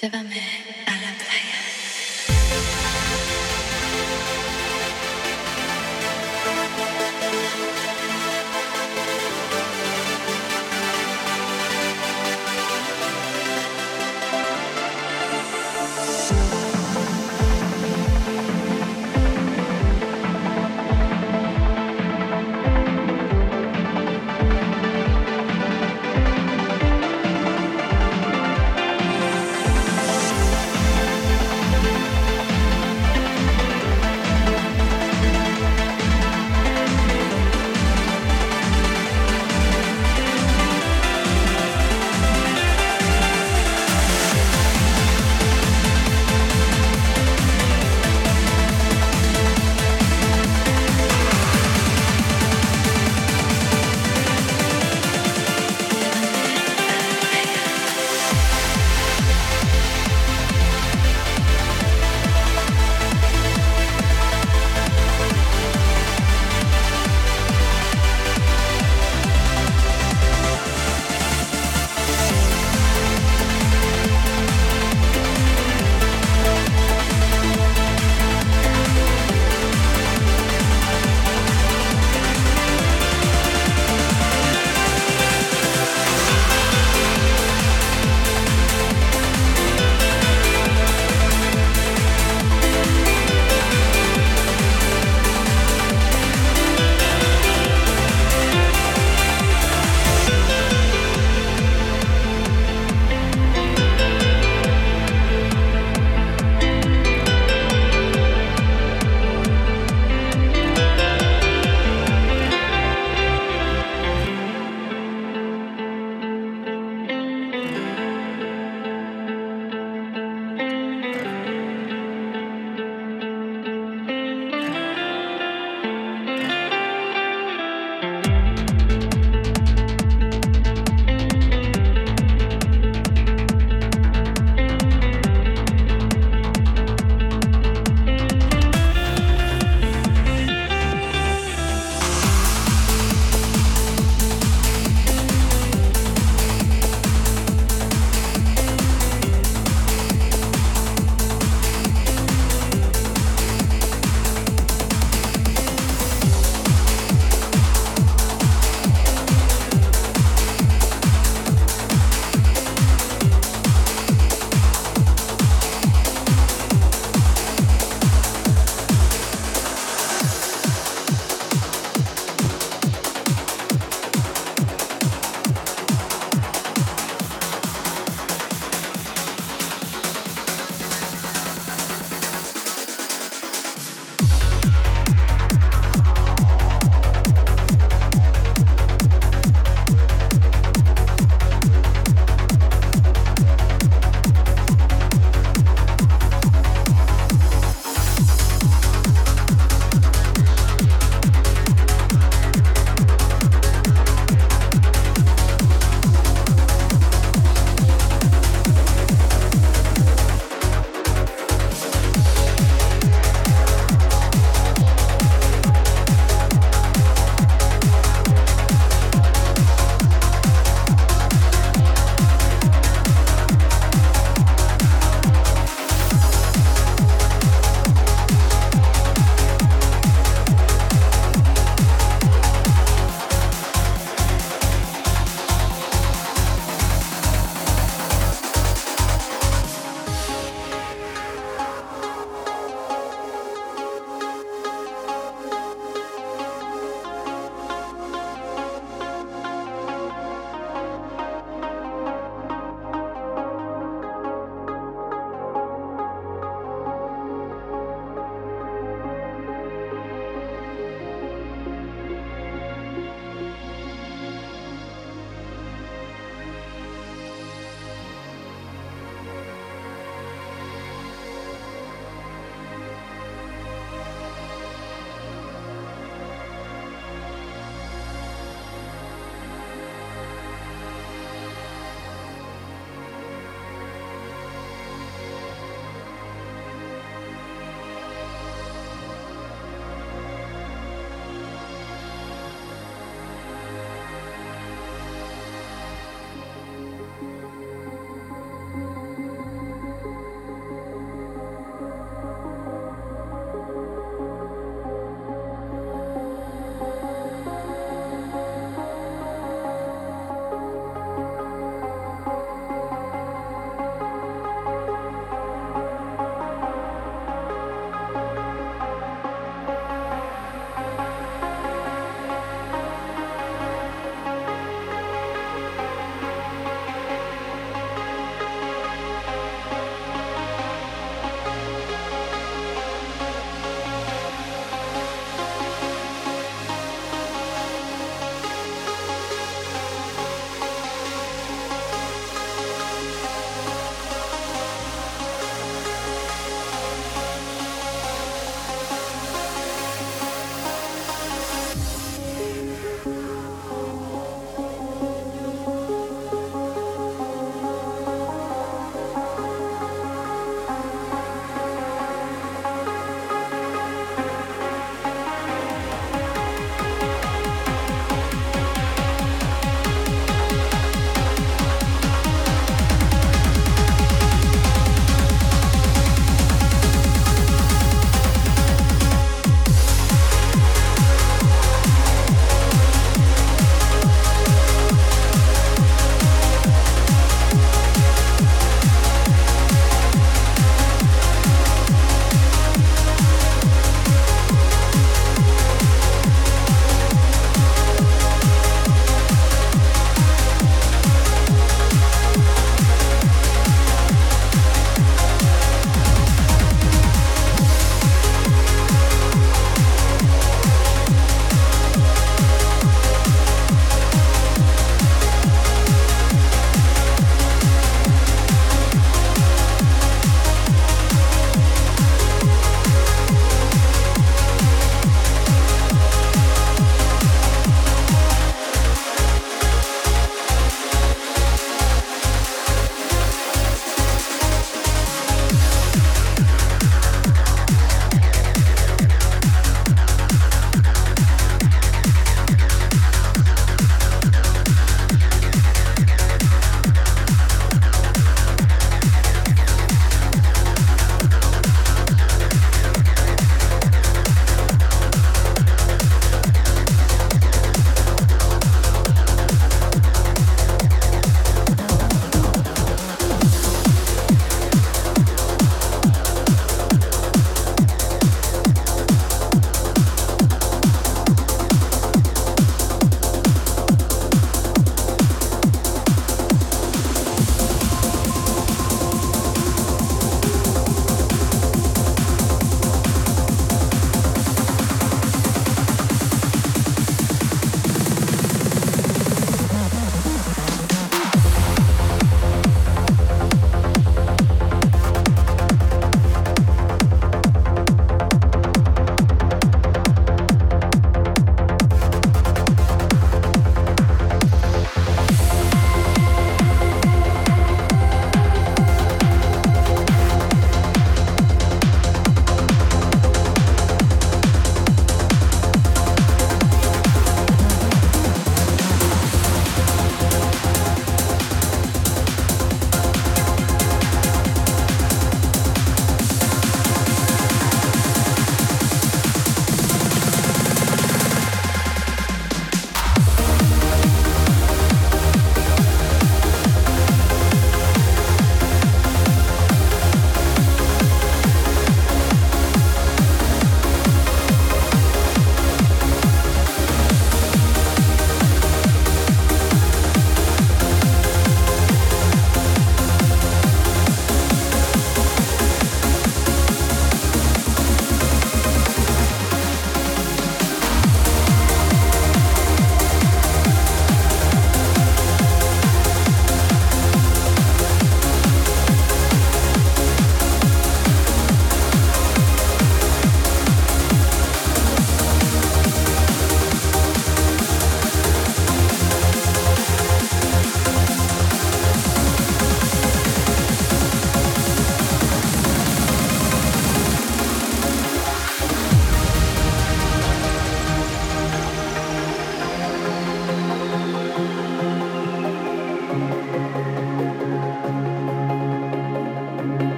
Llévame.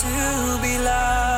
To be loved.